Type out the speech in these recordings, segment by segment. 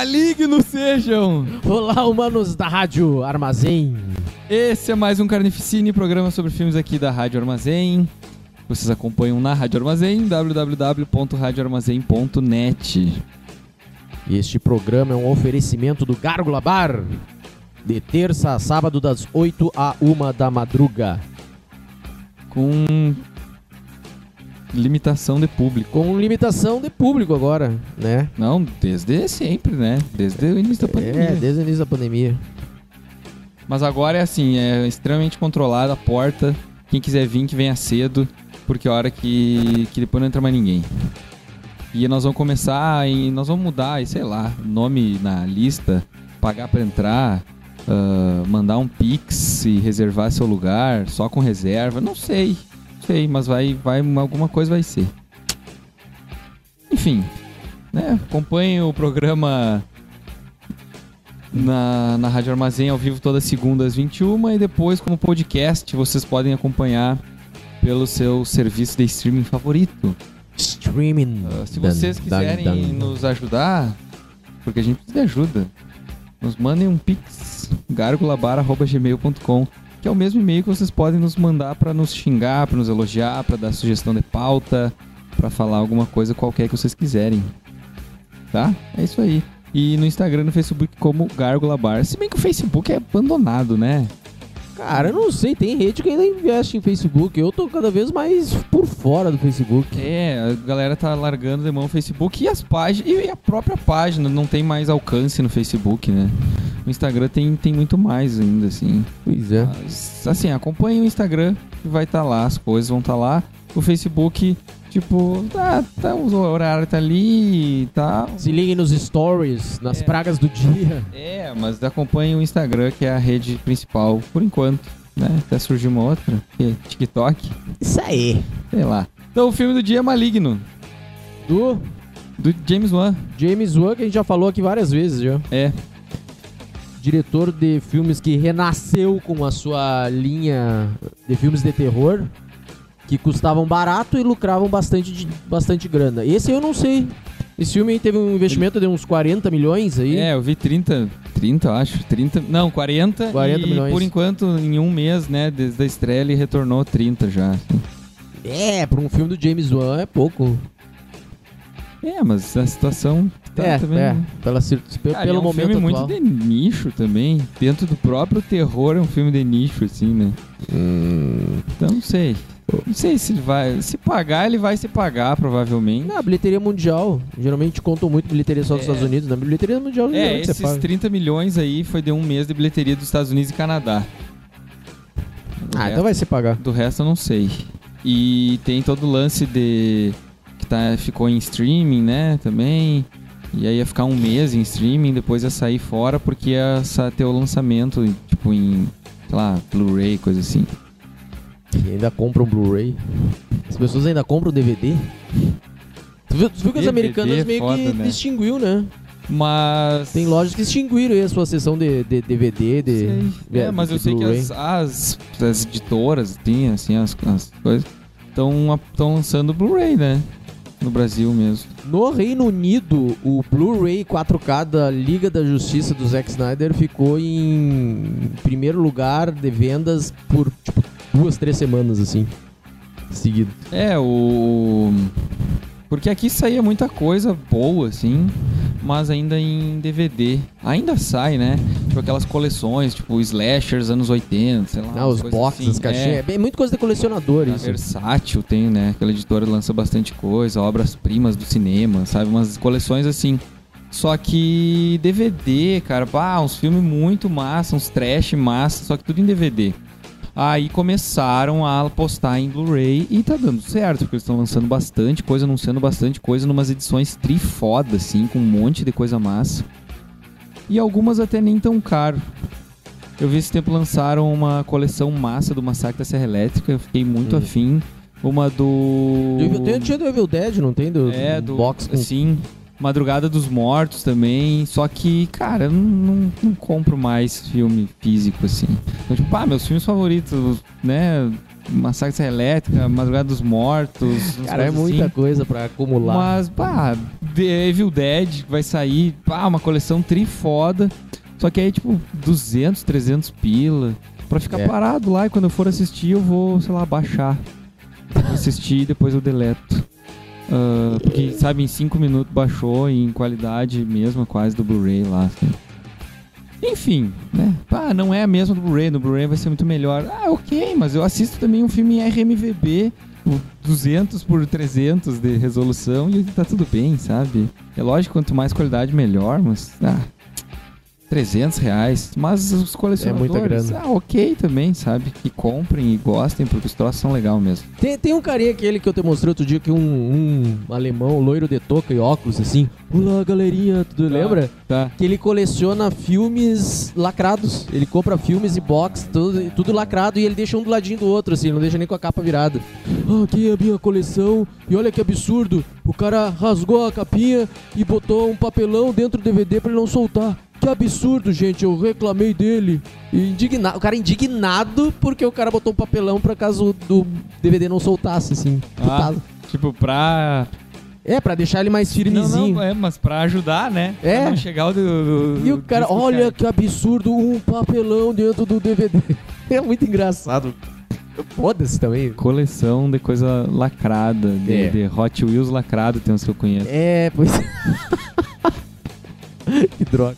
Malignos sejam! Olá, humanos da Rádio Armazém. Esse é mais um Carnificine, programa sobre filmes aqui da Rádio Armazém. Vocês acompanham na Rádio Armazém, www.radioarmazém.net. Este programa é um oferecimento do Gárgula Bar. De terça a sábado, das 8 a 1 da madruga. Com limitação de público. Com limitação de público agora, né? Não, desde sempre, né? Desde o início da pandemia. É, desde o início da pandemia. Mas agora é assim, é extremamente controlada a porta. Quem quiser vir, que venha cedo, porque é hora que, que depois não entra mais ninguém. E nós vamos começar e nós vamos mudar, e sei lá, nome na lista, pagar para entrar, uh, mandar um pix e reservar seu lugar, só com reserva, não sei, sei, mas vai, vai alguma coisa vai ser. Enfim, né? Acompanhe o programa na, na Rádio Armazém ao vivo todas segundas às 21 e depois como podcast vocês podem acompanhar pelo seu serviço de streaming favorito. Streaming. Uh, se vocês Dan, quiserem dan, dan. nos ajudar, porque a gente precisa de ajuda, nos mandem um pix gargulabar@gmail.com, que é o mesmo e-mail que vocês podem nos mandar para nos xingar, para nos elogiar, para dar sugestão de pauta, para falar alguma coisa qualquer que vocês quiserem. Tá? É isso aí. E no Instagram e no Facebook como Gárgula Bar. Se bem que o Facebook é abandonado, né? Cara, eu não sei, tem rede que ainda investe em Facebook. Eu tô cada vez mais por fora do Facebook. É, a galera tá largando de mão o Facebook e as páginas. E a própria página não tem mais alcance no Facebook, né? O Instagram tem, tem muito mais ainda, assim. Pois é. Mas, assim, acompanhe o Instagram que vai estar lá, as coisas vão estar lá. O Facebook, tipo, tá, tá, o horário tá ali e tal. Se liguem nos stories, nas É. pragas do dia. É, mas acompanhe o Instagram, que é a rede principal, por enquanto, né? Até surgir uma outra, que é TikTok, Isso aí. sei lá. Então, o filme do dia é Maligno, Do do James Wan. James Wan, que a gente já falou aqui várias vezes já. É, Diretor de filmes que renasceu com a sua linha de filmes de terror, que custavam barato e lucravam bastante, de- bastante grana. Esse eu não sei. Esse filme teve um investimento de uns 40 milhões aí. é, eu vi 30, 30, eu acho, 30, não, 40, 40 e milhões. por enquanto, em um mês, né, desde a estreia, ele retornou 30 já. É, pra um filme do James Wan é pouco. É, mas a situação tá é, também... é. Pela, cir- pe- Cara, pelo é um momento filme atual. muito de nicho também. Dentro do próprio terror é um filme de nicho, assim, né? Hum. Então não sei. Não sei se ele vai. Se pagar, ele vai se pagar, provavelmente. Na bilheteria mundial. Geralmente contam muito bilheteria só dos É. Estados Unidos. Na bilheteria mundial É, geralmente você esses paga. 30 milhões aí foi de um mês de bilheteria dos Estados Unidos e Canadá. Do Ah, resto- então vai se pagar. Do resto eu não sei. E tem todo o lance de. que tá, ficou em streaming, né? Também. E aí ia ficar um mês em streaming, depois ia sair fora porque ia ter o lançamento, tipo, em, sei lá, Blu-ray, coisa assim. E ainda compram Blu-ray. As pessoas ainda compram DVD. Tu viu, tu viu que os DVD americanos é meio foda, que né? extinguiu, né? Mas. Tem lojas que extinguiram aí a sua seção de, de DVD, de. Sei. de- É, mas de eu sei que as, as, as editoras, tem, assim, as, as coisas, estão lançando Blu-ray, né? No Brasil mesmo. No Reino Unido, o Blu-ray 4K da Liga da Justiça do Zack Snyder ficou em primeiro lugar de vendas por, tipo, duas, três semanas, assim. Seguido. É, o. Porque aqui saía muita coisa boa, assim, mas ainda em DVD. Ainda sai, né? Tipo aquelas coleções, tipo slashers anos 80, sei lá. Ah, os boxes, assim. as caixinhas. É, É. bem, muito coisa de colecionador, A isso. Versátil tem, né? Aquela editora lança bastante coisa, obras-primas do cinema, sabe? Umas coleções assim. Só que DVD, cara, pá, uns filmes muito massa, uns trash massa, só que tudo em DVD. Aí começaram a apostar em Blu-ray e tá dando certo, porque eles estão lançando bastante coisa, anunciando bastante coisa, numas edições trifoda, assim, com um monte de coisa massa. E algumas até nem tão caro. Eu vi esse tempo lançaram uma coleção massa do Massacre da Serra Elétrica, eu fiquei muito Hum. afim. Uma do. Tem, tinha do Evil Dead, não tem? Do, É, do do. box com... Sim. Madrugada dos Mortos também. Só que, cara, eu não, não, compro mais filme físico, assim. Então, tipo, ah, meus filmes favoritos, né? Massacre Elétrica, Madrugada dos Mortos. Cara, é muita assim. coisa pra acumular. Mas, pá, The Evil Dead vai sair, pá, uma coleção trifoda. Só que aí, tipo, 200, 300 pila. Pra ficar É. parado lá e quando eu for assistir, eu vou, sei lá, baixar. Vou assistir e depois eu deleto. Ah, porque, sabe, em 5 minutos baixou em qualidade mesma, quase do Blu-ray lá. assim. Enfim, né? Ah, não é a mesma do Blu-ray. No Blu-ray vai ser muito melhor. Ah, ok, mas eu assisto também um filme em RMVB, o 200 por 300 de resolução e tá tudo bem, sabe? É lógico, quanto mais qualidade, melhor, mas. Ah, 300 reais. Mas os colecionadores. É muita grana. Ah, ok também, sabe? Que comprem e gostem, porque os troços são legais mesmo. Tem, tem um carinha aquele que eu te mostrei outro dia, que um, um alemão, loiro de touca e óculos, assim. Olá, galerinha, tu lembra? Tá. Que ele coleciona filmes lacrados. Ele compra filmes e box, tudo, tudo lacrado, e ele deixa um do ladinho do outro, assim, não deixa nem com a capa virada. Ah, aqui é a minha coleção, e olha que absurdo. O cara rasgou a capinha e botou um papelão dentro do DVD pra ele não soltar. Que absurdo, gente, eu reclamei dele. E indigna... O cara indignado porque o cara botou um papelão pra caso do DVD não soltasse, assim. Ah, tipo, pra. É, pra deixar ele mais Não, firmezinho. não, é, mas pra ajudar, né? É. Pra não chegar o do. do- E o cara, olha que absurdo, um papelão dentro do DVD. É muito engraçado. Foda-se também. Coleção de coisa lacrada, de, É. de Hot Wheels lacrado, tem uns que eu conheço. É, pois. que droga.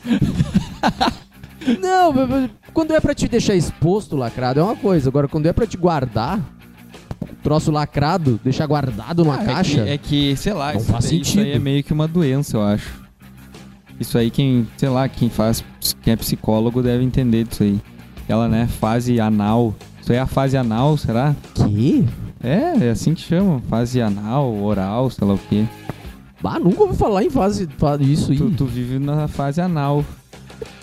Não, quando é pra te deixar exposto lacrado é uma coisa. Agora, quando é pra te guardar, troço lacrado, deixar guardado numa Ah, é caixa. que- É que, sei lá, Não isso, faz daí- isso aí sentido. é meio que uma doença, eu acho. Isso aí, quem, sei lá, quem faz, quem é psicólogo deve entender disso aí. Aquela, né, fase anal. Isso aí é a fase anal, será? Que? É, é assim que chama. Fase anal, oral, sei lá o quê. Ah, nunca ouvi falar em fase, isso aí. Tu, tu vive na fase anal.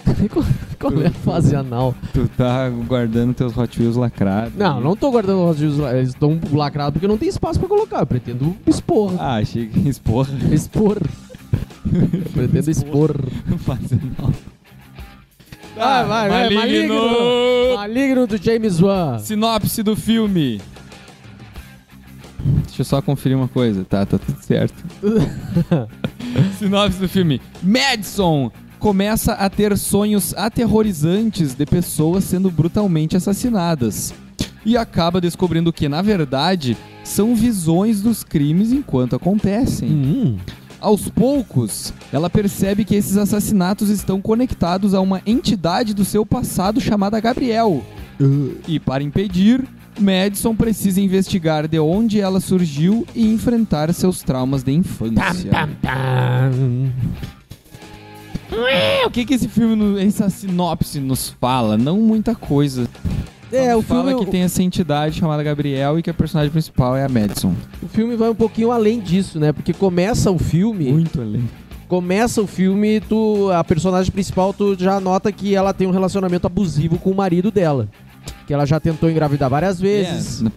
Qual, qual é a fase anal? Tu tá guardando teus Hot Wheels lacrados. Não, não tô guardando os rios lá. Eles estão lacrados porque não tem espaço pra colocar. Eu pretendo expor. Ah, achei que esporra. Expor. Eu pretendo expor. fase anal. Vai, vai, vai. Maligno. Maligno do James Wan. Sinopse do filme. Deixa eu só conferir uma coisa. Tá, tá tudo certo. Sinopse do filme. Madison começa a ter sonhos aterrorizantes de pessoas sendo brutalmente assassinadas. E acaba descobrindo que, na verdade, são visões dos crimes enquanto acontecem. Hum. Aos poucos, ela percebe que esses assassinatos estão conectados a uma entidade do seu passado chamada Gabriel. E para impedir, Madison precisa investigar de onde ela surgiu e enfrentar seus traumas de infância. Tam, tam. É, o que, que esse filme, essa sinopse nos fala? Não muita coisa. É, o fala filme, que tem essa entidade chamada Gabriel e que a personagem principal é a Madison. o filme vai um pouquinho além disso, né? Porque começa o filme, Muito além. começa o filme, tu, a personagem principal, tu já nota que ela tem um relacionamento abusivo com o marido dela. Que ela já tentou engravidar várias vezes. É, na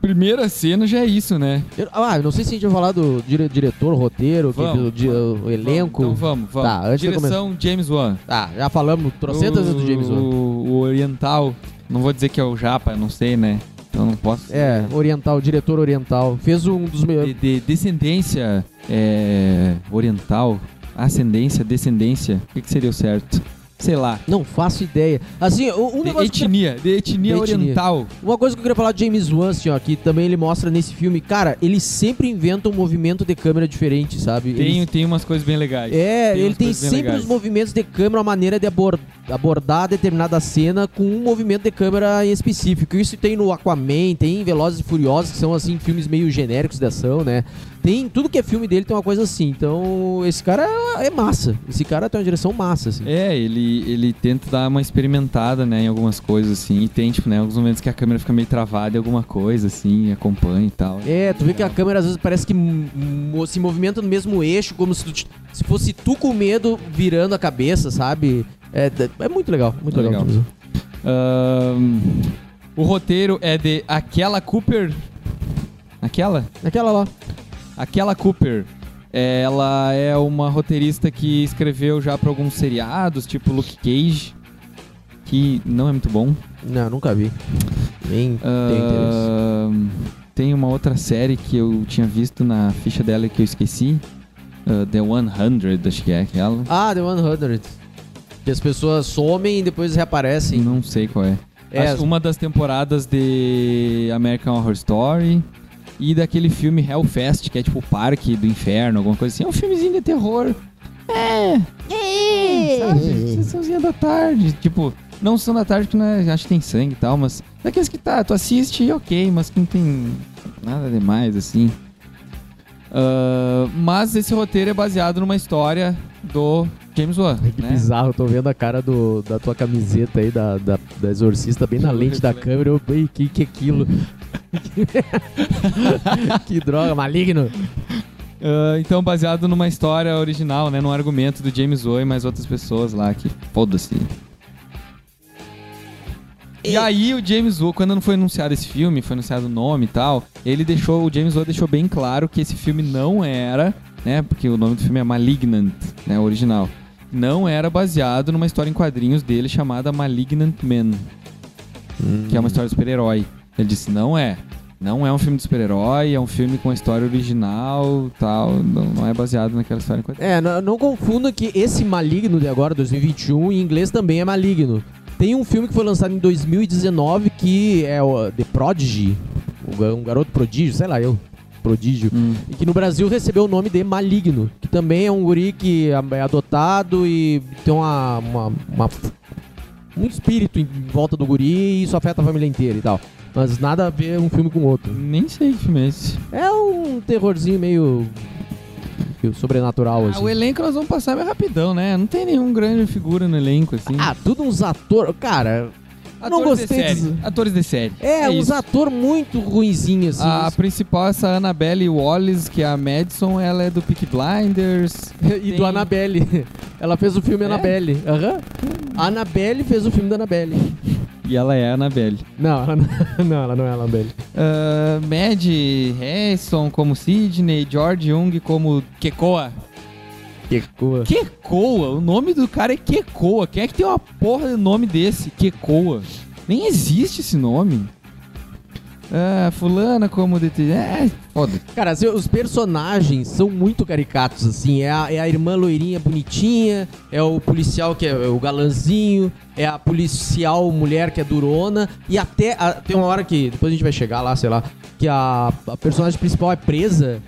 primeira cena já é isso, né? Eu- ah, não sei se a gente vai falar do dire- diretor, roteiro, que- Vamos, do, di- o elenco. Então vamos, vamos. Tá, antes de Direção James Wan. Ah, já falamos trocentas vezes do James Wan. O, o oriental. Não vou dizer que é o Japa, não sei, né? Então não posso. É, oriental, diretor oriental. Fez um dos De, melhores. de descendência é, oriental. Ascendência, descendência. O que, que seria o certo? Sei lá. Não faço ideia. Assim, um De negócio que eu etnia, de etnia De etnia. oriental. Uma coisa que eu queria falar de James Wan, assim, ó, que também ele mostra nesse filme, cara, ele sempre inventa um movimento de câmera diferente, sabe? Tem, Ele- tem umas coisas bem legais. é, tem ele tem sempre legais. os movimentos de câmera, uma maneira de abor- abordar determinada cena com um movimento de câmera em específico. Isso tem no Aquaman, tem em Velozes e Furiosos, que são, assim, filmes meio genéricos de ação, né? Tem, tudo que é filme dele tem uma coisa assim. Então, esse cara é massa. Esse cara tem uma direção massa, assim. É, ele, ele tenta dar uma experimentada, né, em algumas coisas, assim. E tem, tipo, né, alguns momentos que a câmera fica meio travada em alguma coisa, assim, acompanha e tal. É, tu vê que a câmera às vezes parece que se movimenta no mesmo eixo, como se, tu se fosse tu com medo virando a cabeça, sabe? É, d- é muito legal, muito É legal. legal. Ahn, o roteiro é de Aquela Cooper. Aquela? Aquela lá. Aquela Cooper. Ela é uma roteirista que escreveu já pra alguns seriados, tipo Luke Cage, que não é muito bom. Não, nunca vi. Nem tem interesse. Ahn, tem uma outra série que eu tinha visto na ficha dela que eu esqueci. Ah, The 100, acho que é aquela. Ah, The 100. Que as pessoas somem e depois reaparecem. Não sei qual é. É, Acho uma das temporadas de American Horror Story e daquele filme Hellfest, que é tipo o Parque do Inferno, alguma coisa assim. É um filmezinho de terror. É, é, sabe? Sessãozinha da tarde. Tipo, não são da tarde que não é, acho que tem sangue e tal, mas daqueles que tá, tu assiste e ok, mas que não tem nada demais assim. Ah, mas esse roteiro é baseado numa história do James Wan. Que né? bizarro, eu tô vendo a cara do, da tua camiseta aí, da, da, da exorcista, bem na lente da câmera. Eu, "Ei, que que é aquilo? que droga, maligno. Ah, então, baseado numa história original, né? Num argumento do James Wan e mais outras pessoas lá que foda-se. E aí o James Wan, quando não foi anunciado esse filme, foi anunciado o nome e tal, ele deixou, o James Wan deixou bem claro que esse filme não era, né? Porque o nome do filme é Malignant, né? O original. Não era baseado numa história em quadrinhos dele chamada Malignant Man, que é uma história de super-herói. Ele disse, não é. Não é um filme de super-herói, é um filme com a história original tal. Não, não é baseado naquela história em quadrinhos. É, não, não confunda que esse maligno de agora, 2021, em inglês também é maligno. Tem um filme que foi lançado em 2019 que é o The Prodigy, um garoto prodígio, sei lá eu, prodígio. Hum. E que no Brasil recebeu o nome de Maligno, que também é um guri que é adotado e tem uma, uma, uma- um espírito em volta do guri e isso afeta a família inteira e tal. Mas nada a ver um filme com o outro. Nem sei que filme é esse. É um terrorzinho meio, sobrenatural, Ah, assim. o elenco nós vamos passar bem rapidão, né? Não tem nenhum grande figura no elenco, assim. Ah, tudo uns atores. Cara, não Atores gostei de série. Atores de série. É, uns isso. atores muito ruinzinhos, assim. A principal é essa Annabelle Wallace, que é a Madison, ela é do Peak Blinders. E do tem- Annabelle. Ela fez o filme É? Annabelle. Aham. A Annabelle fez o filme da Annabelle. E ela é a Annabelle. Não, ela não, não, ela não é a Annabelle. Ah, Mad Harrison como Sidney, George Young como Kekoa. Que coisa. Kekoa? O nome do cara é Kekoa. Quem é que tem uma porra de nome desse? Kekoa. Nem existe esse nome. Ah, fulana como detetive. É, foda. Cara, assim, os personagens são muito caricatos, assim. É a, é a irmã loirinha bonitinha, é o policial que é o galanzinho, é a policial mulher que é durona, e até a- tem uma hora que, depois a gente vai chegar lá, sei lá, que a, a personagem principal é presa,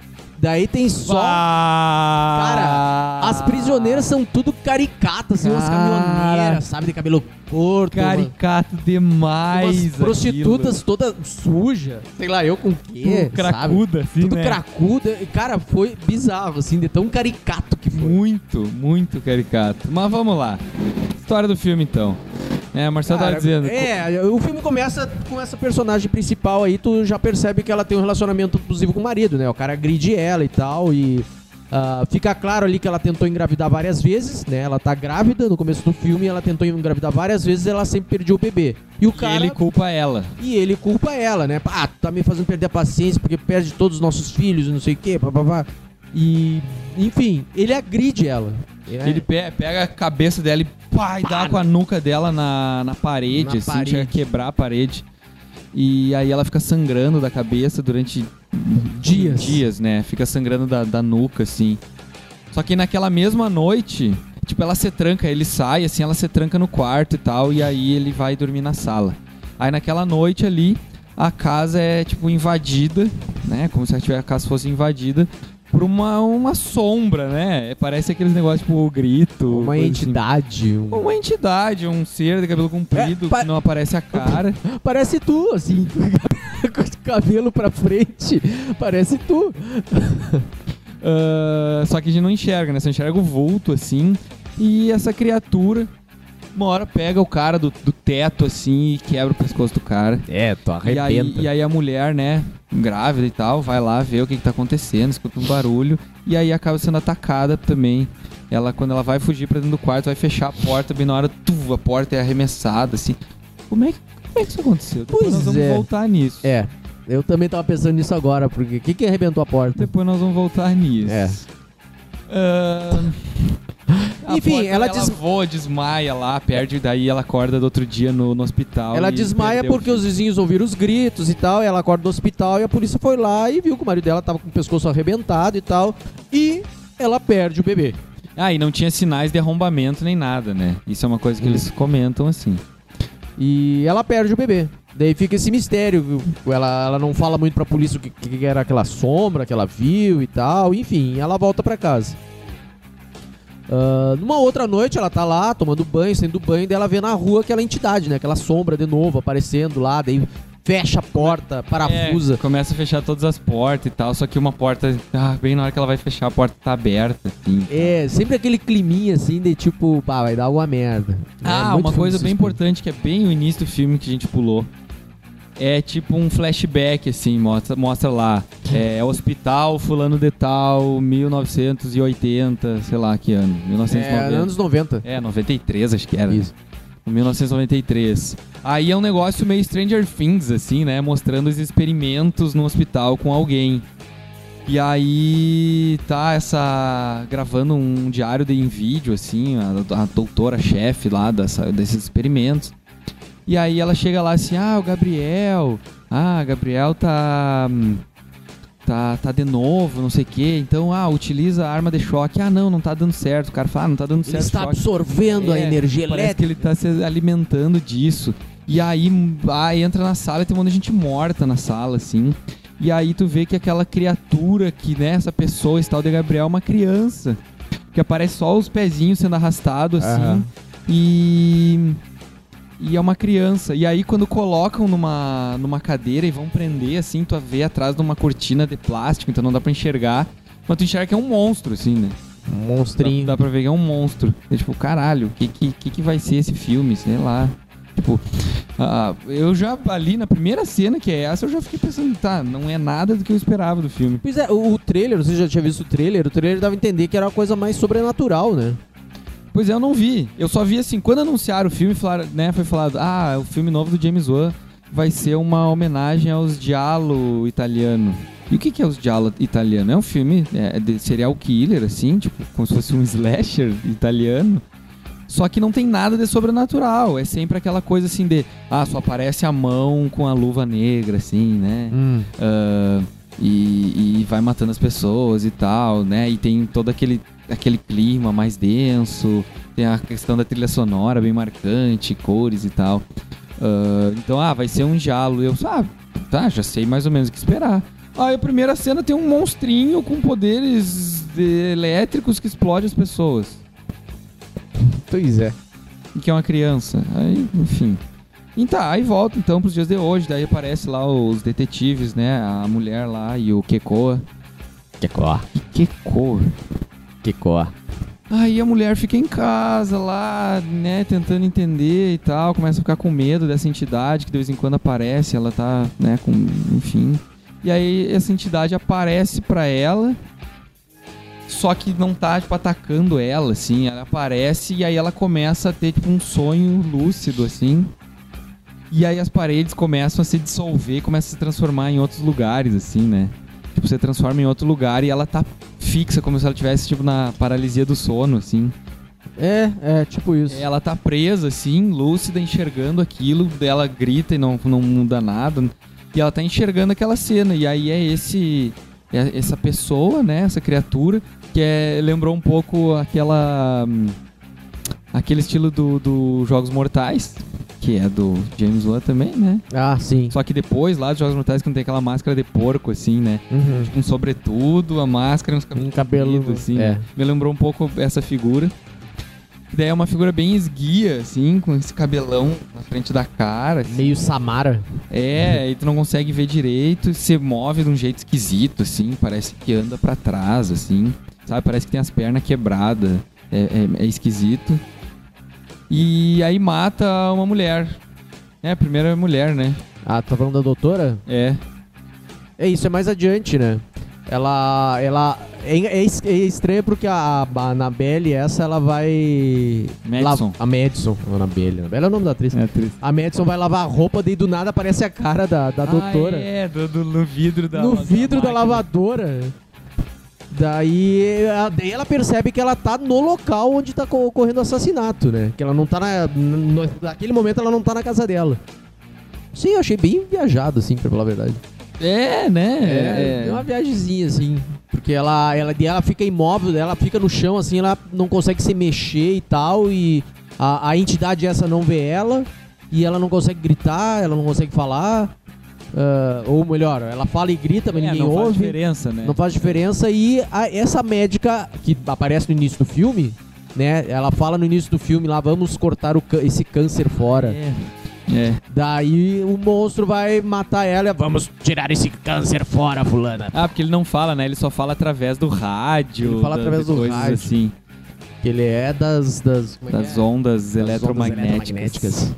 daí tem só... Cara, as prisioneiras são tudo caricatas, assim, umas caminhoneiras, sabe, de cabelo curto. Caricato demais. umas prostitutas toda suja, sei lá, eu com o quê, aquilo. sabe? Cracuda, assim, Tudo né? cracuda. E, cara, foi bizarro, assim, de tão caricato que foi. Muito, muito caricato. Mas vamos lá. História do filme, então. É, Marcelo Cara, tava dizendo. É, o filme começa com essa personagem principal aí, tu já percebe que ela tem um relacionamento abusivo com o marido, né? O cara agride ela e tal, e ah, fica claro ali que ela tentou engravidar várias vezes, né? Ela tá grávida no começo do filme, ela tentou engravidar várias vezes e ela sempre perdia o bebê. E o E cara. ele culpa ela. E ele culpa ela, né? Ah, tu tá me fazendo perder a paciência porque perde todos os nossos filhos e não sei o quê, papapá. E, enfim, ele agride ela. É, Ele pe- pega a cabeça dela e pá, e dá com a nuca dela na, na parede, Na assim, parede. chega a quebrar a parede. E aí ela fica sangrando da cabeça durante Dias. dias, né? Fica sangrando da, da nuca, assim. Só que naquela mesma noite, tipo, ela se tranca, ele sai, assim, ela se tranca no quarto e tal, e aí ele vai dormir na sala. Aí naquela noite ali, a casa é, tipo, invadida, né? Como se a casa fosse invadida por uma, uma sombra, né? Parece aqueles negócios, tipo, o grito. uma coisa entidade. um- Assim. Uma entidade, um ser de cabelo comprido É, pa- que não aparece a cara. Parece tu, assim, com o cabelo pra frente. Parece tu. Ah, só que a gente não enxerga, né? Você enxerga o vulto, assim. E essa criatura, uma hora pega o cara do, do teto, assim, e quebra o pescoço do cara. É, tu E aí, e aí a mulher, né, grávida e tal, vai lá ver o que, que tá acontecendo, escuta um barulho. E aí acaba sendo atacada também. Ela, quando ela vai fugir pra dentro do quarto, vai fechar a porta, bem na hora, tu, a porta é arremessada, assim. Como é que, como é que isso aconteceu? Depois Pois nós vamos é. voltar nisso. É, eu também tava pensando nisso agora, porque o que que arrebentou a porta? Depois nós vamos voltar nisso. É. A Enfim, porta, ela ela des- voa, desmaia lá, perde, daí ela acorda do outro dia no, no hospital. Ela desmaia porque os vizinhos ouviram os gritos e tal, e ela acorda do hospital e a polícia foi lá e viu que o marido dela tava com o pescoço arrebentado e tal, e ela perde o bebê. Ah, e não tinha sinais de arrombamento nem nada, né? Isso é uma coisa que eles comentam assim. E ela perde o bebê. Daí fica esse mistério, viu? Ela, ela não fala muito pra polícia o que, que era aquela sombra que ela viu e tal, enfim, ela volta pra casa. Ah, numa outra noite, ela tá lá tomando banho, saindo do banho, daí ela vê na rua aquela entidade, né? Aquela sombra de novo aparecendo lá, daí fecha a porta, parafusa. É, começa a fechar todas as portas e tal, só que uma porta, ah, bem na hora que ela vai fechar, a porta tá aberta, assim. É, sempre aquele climinha assim de tipo, pá, vai dar alguma merda. Ah, É uma coisa bem importante que é bem o início do filme que a gente pulou. É tipo um flashback, assim, mostra, mostra lá. É hospital fulano de tal, 1980, sei lá que ano. 1990. É, anos 90. É, 93 acho que era. Isso. 1993. Aí é um negócio meio Stranger Things, assim, né? Mostrando os experimentos no hospital com alguém. E aí tá essa. gravando um diário de em vídeo, assim, a, a doutora-chefe lá dessa, desses experimentos. E aí ela chega lá assim, ah, o Gabriel. Ah, Gabriel tá. hum, Tá, tá de novo, não sei o quê. Então, ah, utiliza a arma de choque. Ah, não, não tá dando certo. O cara fala, ah, não tá dando Ele certo. está choque. absorvendo a É, energia Parece que elétrica. ele tá se alimentando disso. E aí, aí entra na sala e tem um monte de gente morta na sala, assim. E aí tu vê que aquela criatura que, né, essa pessoa, esse tal de Gabriel, é uma criança. Que aparece só os pezinhos sendo arrastados, assim. Aham. E. E é uma criança. E aí, quando colocam numa, numa cadeira e vão prender, assim, tu vê atrás de uma cortina de plástico, então não dá pra enxergar. Mas tu enxerga que é um monstro, assim, né? Um monstrinho. Dá, dá pra ver que é um monstro. É tipo, caralho, o que, que, que, que vai ser esse filme? Sei lá. Tipo, ah, eu já ali na primeira cena, que é essa, eu já fiquei pensando, tá, não é nada do que eu esperava do filme. Pois é, o, o trailer, você já tinha visto o trailer? O trailer dava a entender que era uma coisa mais sobrenatural, né? Pois é, eu não vi. Eu só vi assim, quando anunciaram o filme, falaram, né, foi falado, ah, o filme novo do James Wan vai ser uma homenagem aos Giallo italiano. E o que, que é os Giallo italiano? É um filme é, de serial killer, assim, tipo, como se fosse um slasher italiano. Só que não tem nada de sobrenatural. É sempre aquela coisa assim de, ah, só aparece a mão com a luva negra, assim, né? Ah, e, e vai matando as pessoas e tal, né? E tem todo aquele, aquele clima mais denso, tem a questão da trilha sonora bem marcante, cores e tal. Ah, então, ah, vai ser um jalo. Eu, ah, tá, já sei mais ou menos o que esperar. Aí a primeira cena tem um monstrinho com poderes de- elétricos que explode as pessoas. Pois é. E que é uma criança. Aí, enfim. E tá, aí volta então pros dias de hoje. Daí aparece lá os detetives, né? A mulher lá e o Kekoa. Kekó. Kekoa. Kekó. Aí a mulher fica em casa lá, né, tentando entender e tal, começa a ficar com medo dessa entidade que de vez em quando aparece, ela tá, né, com, enfim. E aí essa entidade aparece pra ela, só que não tá, tipo, atacando ela, assim, ela aparece e aí ela começa a ter, tipo, um sonho lúcido, assim. E aí as paredes começam a se dissolver, começam a se transformar em outros lugares, assim, né? Tipo, você transforma em outro lugar e ela tá fixa, como se ela tivesse, tipo, na paralisia do sono, assim. É, é, tipo isso. Ela tá presa, assim, lúcida, enxergando aquilo, ela grita e não, não muda nada. E ela tá enxergando aquela cena. E aí é esse. é essa pessoa, né? Essa criatura, que é, lembrou um pouco aquela. hum, aquele estilo do, do Jogos Mortais, que é do James Wan também, né? Ah, sim. Só que depois lá dos Jogos Mortais que não tem aquela máscara de porco, assim, né? Uhum. Um sobretudo, a máscara uns cabelos Um cabelo, assim. é. Me lembrou um pouco essa figura. E daí é uma figura bem esguia, assim, com esse cabelão na frente da cara. assim. Meio Samara. É, e tu não consegue ver direito, se move de um jeito esquisito, assim, parece que anda pra trás, assim, sabe? Parece que tem as pernas quebradas, é, é- é esquisito. E aí mata uma mulher. É, a primeira mulher, né? Ah, tá falando da doutora? É. É isso, é mais adiante, né? Ela. Ela. É, é é estranho porque a, a Annabelle, essa, ela vai. Madison. La- a Madison. A Annabelle. Annabelle é o nome da atriz. É triste. A Madison vai lavar a roupa, daí do nada aparece a cara da, da doutora. Ah, é, do, do- no vidro da no vidro da máquina. lavadora. Daí, a- daí ela percebe que ela tá no local onde tá co- ocorrendo o assassinato, né? Que ela não tá na. no- naquele momento ela não tá na casa dela. Sim, eu achei bem viajado, assim, pra falar a verdade. É, né? É, é uma viagemzinha, assim. Porque ela, ela, ela fica imóvel, ela fica no chão, assim, ela não consegue se mexer e tal. E a, a entidade essa não vê ela. E ela não consegue gritar, ela não consegue falar. Ah, ou melhor, ela fala e grita, mas É, ninguém não faz ouve. diferença, né? Não faz diferença. E a- essa médica que aparece no início do filme, né? Ela fala no início do filme lá, vamos cortar esse câncer fora. É. É. Daí o monstro vai matar ela. e Vamos tirar esse câncer fora, fulana. Ah, porque ele não fala, né? Ele só fala através do rádio. Ele fala através do rádio. assim. Que ele é das. Das, é Das é? ondas Das eletromagnéticas. eletromagnéticas.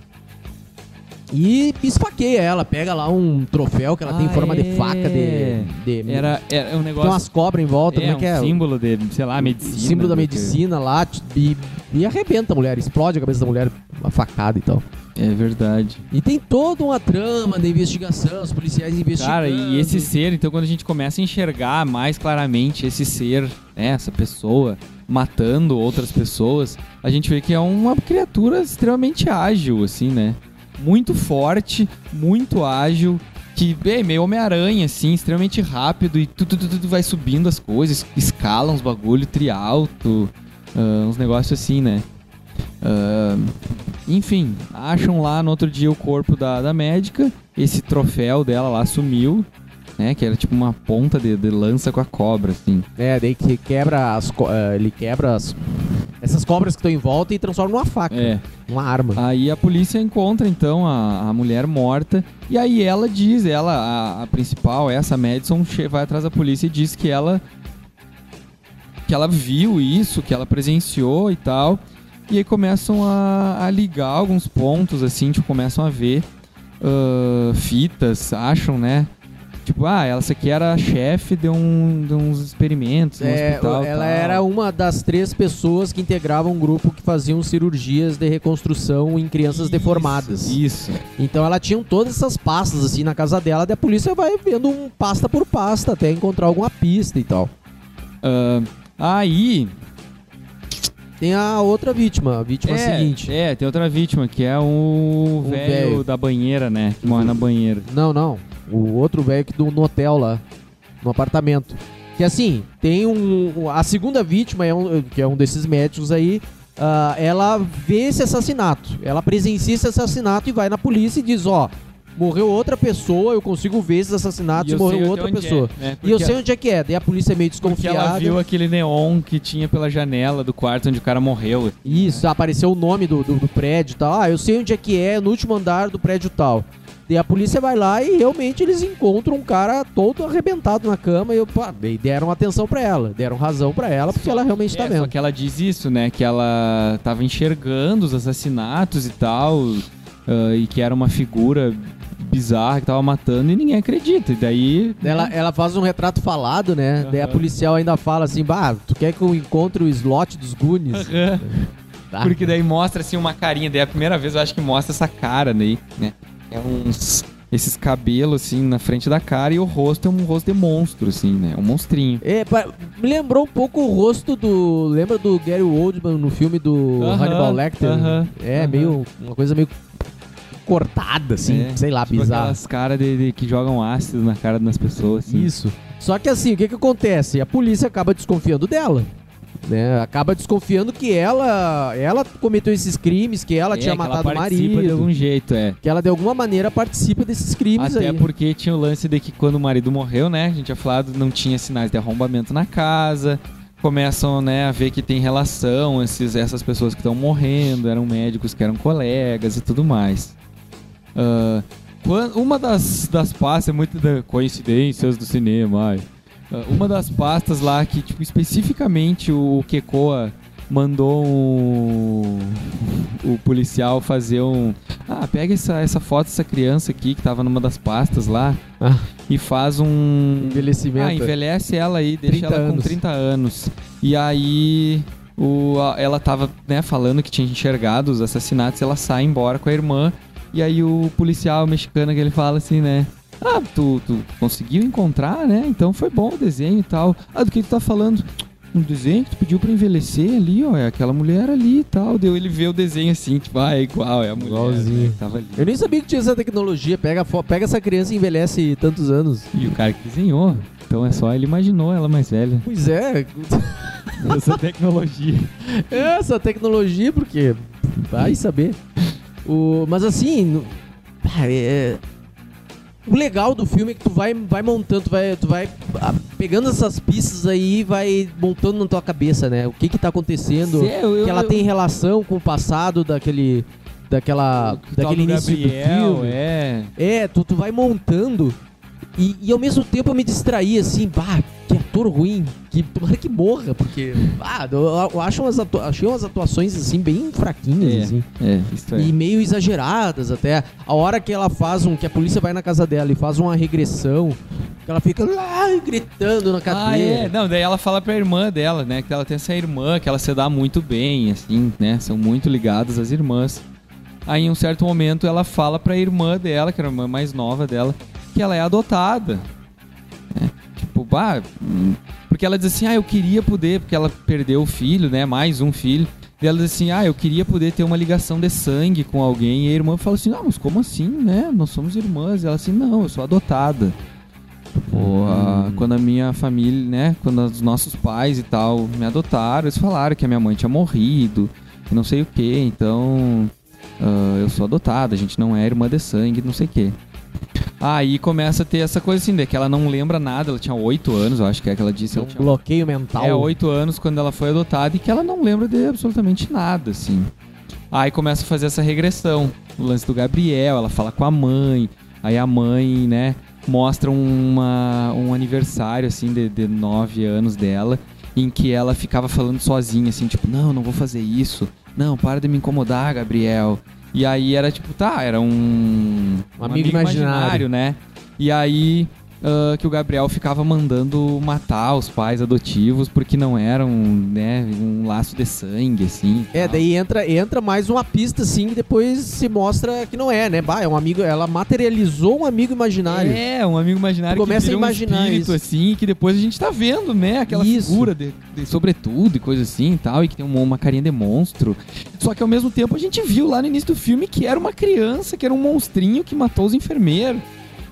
E esfaqueia ela, pega lá um troféu que ela tem em Ah, forma é. de faca de. de Era, era um tem negócio. umas cobras em volta, como é um que é? símbolo de, sei lá, medicina. símbolo da do que- medicina lá e, e arrebenta a mulher, explode a cabeça da mulher, uma facada e tal. É verdade. E tem toda uma trama de investigação, os policiais investigando. Cara, e esse ser, então quando a gente começa a enxergar mais claramente esse ser, né, essa pessoa matando outras pessoas, a gente vê que é uma criatura extremamente ágil, assim, né? Muito forte, muito ágil, que é meio Homem-Aranha, assim, extremamente rápido e tudo, tudo, tudo vai subindo as coisas, escala uns bagulho trialto, ah, uns negócios assim, né? Ah, enfim, acham lá no outro dia o corpo da, da médica. Esse troféu dela lá sumiu, né? Que era tipo uma ponta de, de lança com a cobra, assim. É, daí que quebra as. eh, ele quebra as. Essas cobras que estão em volta e transforma numa faca, É. numa arma. Aí a polícia encontra então a, a mulher morta. E aí ela diz, ela, a, a principal, essa Madison, vai atrás da polícia e diz que ela. Que ela viu isso, que ela presenciou e tal. E aí começam a, a ligar alguns pontos, assim, tipo, começam a ver ah, fitas, acham, né? Tipo, ah, ela essa aqui era a chefe de, um, de uns experimentos no É, hospital. ela tal. era uma das três pessoas que integravam um grupo que faziam cirurgias de reconstrução em crianças deformadas. Isso. Então ela tinha todas essas pastas assim na casa dela, daí a polícia vai vendo um pasta por pasta até encontrar alguma pista e tal. Ah, aí, Tem a outra vítima, a vítima é, seguinte. É, tem outra vítima, que é o O velho velho. da banheira, né? Que morre na banheira. Não, não. O outro velho que do, no hotel lá, no apartamento. Que assim, tem um. A segunda vítima, é um, que é um desses médicos aí, ah, ela vê esse assassinato. Ela presencia esse assassinato e vai na polícia e diz: Ó, morreu outra pessoa, eu consigo ver esses assassinatos E morreu outra onde pessoa. é, né? E eu Porque- sei onde é que é. Daí a polícia é meio Porque desconfiada. ela viu aquele neon que tinha pela janela do quarto onde o cara morreu. Isso, apareceu o nome do, do, do prédio e tal. Ah, eu sei onde é que é, no último andar do prédio tal. Daí a polícia vai lá e realmente eles encontram um cara todo arrebentado na cama e pá, daí deram atenção pra ela, deram razão pra ela porque ela realmente tá É, vendo. Só que ela diz isso, né? Que ela tava enxergando os assassinatos e tal, ah, e que era uma figura bizarra que tava matando e ninguém acredita. E daí. Daí Ela, ela faz um retrato falado, né? Daí a policial ainda fala assim, bah, tu quer que eu encontre o slot dos Goonies? Tá. Porque daí mostra assim uma carinha. Daí a primeira vez eu acho que mostra essa cara daí, né? É uns. Esses cabelos assim na frente da cara e o rosto é um rosto de monstro, assim, né? Um monstrinho. É, me lembrou um pouco o rosto do. Lembra do Gary Oldman no filme do Aham, Hannibal Lecter? aham, é, aham. meio. Uma coisa meio cortada, assim, É, sei lá, Tipo bizarra. aquelas caras de, de- que jogam ácido na cara das pessoas. Assim. Isso. Só que assim, o que que acontece? A polícia acaba desconfiando dela. Né? Acaba desconfiando que ela ela cometeu esses crimes, que ela É, tinha que ela matado o participa marido. de algum jeito, é. Que ela de alguma maneira participa desses crimes Até aí. porque tinha o lance de que quando o marido morreu, né? A gente tinha falado, não tinha sinais de arrombamento na casa. Começam, né, a ver que tem relação, esses, essas pessoas que estão morrendo, eram médicos que eram colegas e tudo mais. Quan- uma das, das pastas, é muito da coincidências do cinema, ai. Ah, uma das pastas lá que, tipo, especificamente o Kekoa mandou o, o policial fazer um. Ah, pega essa, essa foto dessa criança aqui que tava numa das pastas lá Ah. e faz um. Envelhecimento. Ah, envelhece ela aí, deixa 30 ela com anos. 30 anos. E aí. O, ela tava, né, falando que tinha enxergado os assassinatos, ela sai embora com a irmã. E aí o policial mexicano que ele fala assim, né? Ah, tu, tu conseguiu encontrar, né? Então foi bom o desenho e tal. Ah, do que tu tá falando? Um desenho que tu pediu pra envelhecer ali, ó. É aquela mulher ali e tal. Deu ele vê o desenho assim, tipo, ah, é igual, é a mulher. Igualzinho. né, que tava ali. Eu nem sabia que tinha essa tecnologia. Pega, pega essa criança e envelhece tantos anos. E o cara que desenhou. Então é só ele imaginou ela mais velha. Pois é, Essa tecnologia. essa tecnologia, porque vai saber. O, mas assim, ah, é- o legal do filme é que tu vai, vai montando, tu vai, tu vai ah, pegando essas pistas aí e vai montando na tua cabeça, né? O que que tá acontecendo, Cê, eu- que ela eu- tem relação com o passado daquele, daquela, tal daquele do início do Gabriel, filme. É. É, tu, tu vai montando e, e ao mesmo tempo eu me distraí assim, bah, que ator ruim, que tomara que morra, porque, ah, eu, eu acho umas atua- achei umas atuações assim bem fraquinhas, É. assim. É, é. E meio exageradas até. A hora que ela faz um. Que a polícia vai na casa dela e faz uma regressão. Que ela fica lá gritando na Ah, cadeira. é. Não, daí ela fala pra irmã dela, né? Que ela tem essa irmã, que ela se dá muito bem, assim, né? São muito ligadas as irmãs. Aí, em um certo momento, ela fala pra irmã dela, que era a irmã mais nova dela, que ela é adotada. né? Tipo, bah, hum, porque ela diz assim, ah, eu queria poder, porque ela perdeu o filho, né? Mais um filho. E ela diz assim, ah, eu queria poder ter uma ligação de sangue com alguém. E a irmã fala assim, não, mas como assim, né? Nós somos irmãs. E ela assim, não, eu sou adotada. Pô, a- quando a minha família, né? Quando os nossos pais e tal me adotaram, eles falaram que a minha mãe tinha morrido, e não sei o que, então ah, eu sou adotada, a gente não é irmã de sangue, não sei o que. Aí começa a ter essa coisa assim, de que ela não lembra nada, ela tinha oito anos, eu acho que é que ela disse. É Ela um tinha bloqueio mental. é, oito anos quando ela foi adotada e que ela não lembra de absolutamente nada, assim. Aí começa a fazer essa regressão. O lance do Gabriel, ela fala com a mãe. Aí a mãe, né, mostra uma, um aniversário, assim, de, de nove anos dela, em que ela ficava falando sozinha, assim, tipo, não, não vou fazer isso. Não, para de me incomodar, Gabriel. E aí era tipo, tá, era um, Um amigo imaginário. né? E aí ah, que o Gabriel ficava mandando matar os pais adotivos porque não eram, né, um laço de sangue, assim. É, tal. daí entra, entra mais uma pista, assim, que depois se mostra que não é, né? Bah, é um amigo. Ela materializou um amigo imaginário. É, um amigo imaginário Tu começa que a imaginar um espírito, isso. assim, que depois a gente tá vendo, né? Aquela Isso. figura de, de sobretudo e coisa assim e tal, e que tem uma, uma carinha de monstro. Só que ao mesmo tempo a gente viu lá no início do filme que era uma criança, que era um monstrinho que matou os enfermeiros.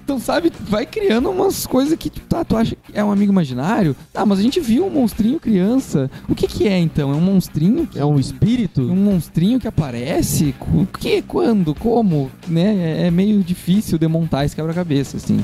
Então, sabe, vai criando umas coisas que, tá, tu acha que é um amigo imaginário? Ah, mas a gente viu um monstrinho criança. O que que é, então? É um monstrinho que É um espírito? um monstrinho que aparece? O que? Quando? Como? Né? É, é meio difícil demontar esse quebra-cabeça, assim.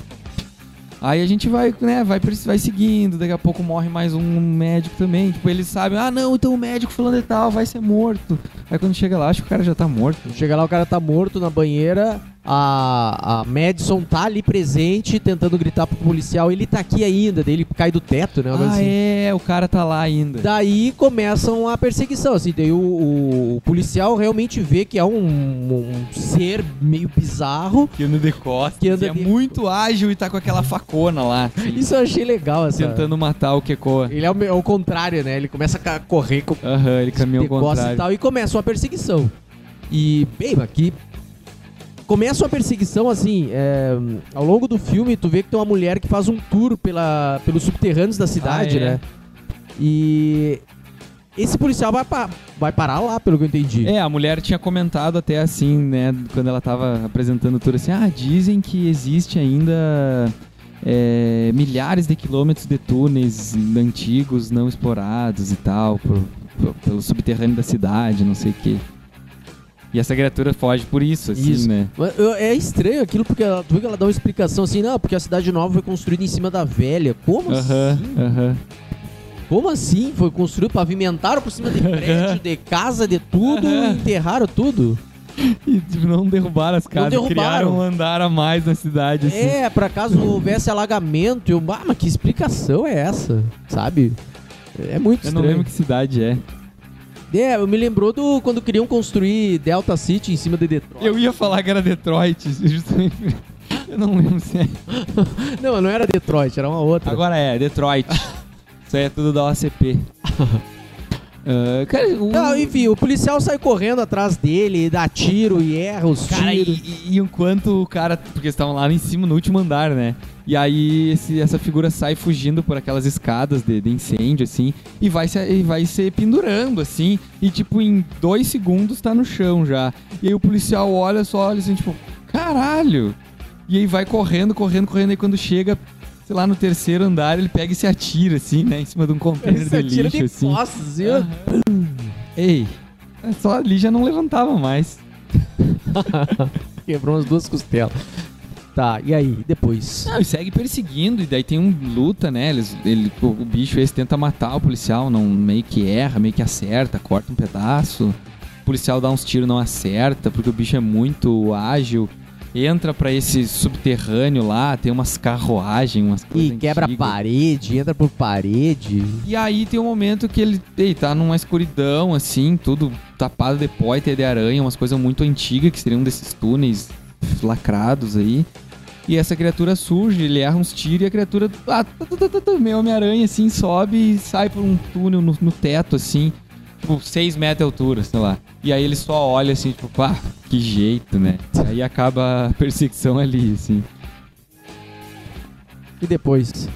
Aí a gente vai, né, vai, vai seguindo, daqui a pouco morre mais um médico também. Tipo, eles sabem, ah não, então o médico fulano e tal vai ser morto. Aí quando chega lá, acho que o cara já tá morto. Chega lá, o cara tá morto na banheira. A, a Madison tá ali presente, tentando gritar pro policial. Ele tá aqui ainda, daí ele cai do teto, né? Ah, assim. é, o cara tá lá ainda. Daí começam a perseguição, assim, daí o, o- o policial realmente vê que é um, um ser meio bizarro. Que anda de costas. Que anda e é de- muito ágil e tá com aquela facona lá. assim, Isso eu achei legal, essa. Tentando matar o Kekoa. Ele é o, é o contrário, né? Ele começa a correr com Aham, ele caminha ao costas e contrário. tal e começa uma perseguição. E, bem, aqui começa uma perseguição assim, é, ao longo do filme tu vê que tem uma mulher que faz um tour pela, pelos subterrâneos da cidade, Ah, é? né? E esse policial vai, pa- vai parar lá, pelo que eu entendi. É, a mulher tinha comentado até assim, né, quando ela tava apresentando tudo assim, ah, dizem que existe ainda é, milhares de quilômetros de túneis antigos não explorados e tal, por- por- pelo subterrâneo da cidade, não sei o quê. E essa criatura foge por isso, assim, Isso. né? É estranho aquilo, porque ela, tu vê que ela dá uma explicação assim, não, porque a cidade nova foi construída em cima da velha. Como Aham, assim? aham. Como assim? Foi construído, pavimentaram por cima de prédio, de casa, de tudo, enterraram tudo. E tipo, não derrubaram as casas, derrubaram. criaram um andar a mais na cidade, assim. É, pra caso houvesse alagamento, eu, ah, mas que explicação é essa? Sabe? É muito Eu não estranho. lembro que cidade é. É, eu me lembrou do quando queriam construir Delta City em cima de Detroit. Eu ia falar que era Detroit, justamente. Eu não lembro se é. Não, não era Detroit, era uma outra. Agora é, Detroit. Isso aí é tudo da OCP. Ah, cara, o... Não, enfim, o policial sai correndo atrás dele, dá tiro e erra os Cara, tiros. e, e enquanto o cara. Porque eles estavam lá em cima, no último andar, né? E aí esse- essa figura sai fugindo por aquelas escadas de, de incêndio, assim, e vai, se, e vai se pendurando, assim, e tipo, em dois segundos tá no chão já. E aí o policial olha, só olha assim, tipo, caralho! E aí vai correndo, correndo, correndo, e quando chega, sei lá, no terceiro andar, ele pega e se atira, assim, né? Em cima de um container de atira lixo, de assim. assim, ó. Aham. Ei, é só ali já não levantava mais. Quebrou umas duas costelas. Tá, e aí? Depois? Não, e segue perseguindo, e daí tem um luta, né? Eles, ele, o, o bicho esse tenta matar o policial, não meio que erra, meio que acerta, corta um pedaço. O policial dá uns tiros, não acerta, porque o bicho é muito ágil. Entra pra esse subterrâneo lá, tem umas carruagens, umas coisas E quebra antigas. parede, entra por parede. E aí tem um momento que ele ei, tá numa escuridão, assim, tudo tapado de pó e de aranha, umas coisas muito antigas, que seriam desses túneis lacrados aí. E essa criatura surge, ele erra uns tiros e a criatura, ah, meio Homem-Aranha, assim, sobe e sai por um túnel no, no teto, assim, tipo, 6 metros de altura, sei lá. E aí ele só olha, assim, tipo, pá, que jeito, né? Aí acaba a perseguição ali, assim. E depois?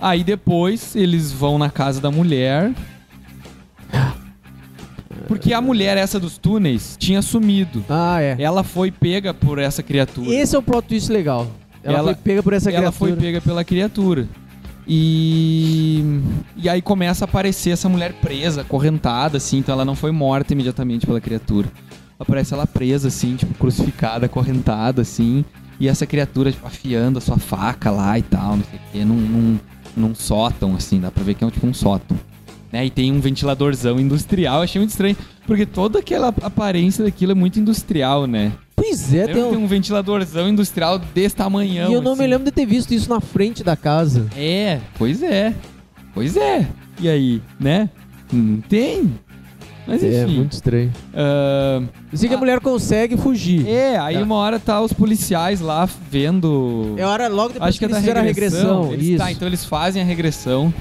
Aí depois eles vão na casa da mulher. Porque a mulher, essa dos túneis, tinha sumido. Ah, é. Ela foi pega por essa criatura. Esse é o plot twist legal. Ela, Ela- foi pega por essa Ela criatura. foi pega pela criatura. E. E aí começa a aparecer essa mulher presa, acorrentada, assim. Então ela não foi morta imediatamente pela criatura. Aparece ela presa, assim, tipo, crucificada, acorrentada, assim. E essa criatura, tipo, afiando a sua faca lá e tal, não sei o quê, num, num, num sótão, assim. Dá pra ver que é um, tipo um sótão. Né? E tem um ventiladorzão industrial. Achei muito estranho. Porque toda aquela aparência daquilo é muito industrial, né? Pois é, tem que um... tem um ventiladorzão industrial desse tamanhão. E eu não assim? me lembro de ter visto isso na frente da casa. É, pois é. Pois é. E aí, né? Não tem. Mas enfim. É, muito estranho. ah, Eu sei que a mulher consegue fugir. é, aí Tá. uma hora tá os policiais lá vendo. É hora logo depois Acho que é eles da fizeram a regressão. Eles- isso. Tá, então eles fazem a regressão.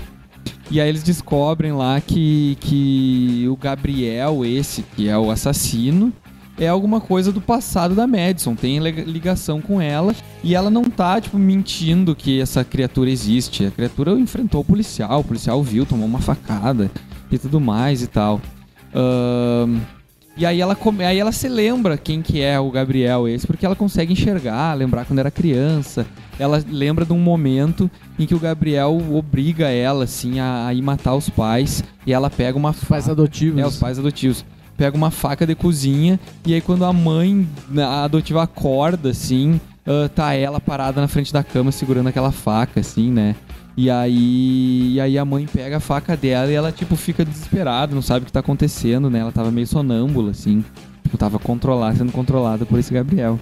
E aí eles descobrem lá que, que o Gabriel, esse, que é o assassino, é alguma coisa do passado da Madison. Tem ligação com ela. E ela não tá, tipo, mentindo que essa criatura existe. A criatura enfrentou o policial. O policial viu, tomou uma facada e tudo mais e tal. E aí ela, come- aí ela se lembra quem que é o Gabriel esse, porque ela consegue enxergar, lembrar quando era criança. Ela lembra de um momento em que o Gabriel obriga ela, assim, a, a ir matar os pais. E ela pega uma Pais faca. adotivos. É, os pais adotivos. Pega uma faca de cozinha e aí quando a mãe a adotiva acorda, assim, ah, tá ela parada na frente da cama segurando aquela faca, assim, né? E aí, e aí a mãe pega a faca dela e ela, tipo, fica desesperada, não sabe o que tá acontecendo, né? Ela tava meio sonâmbula, assim. Tipo, tava controlada, sendo controlada por esse Gabriel.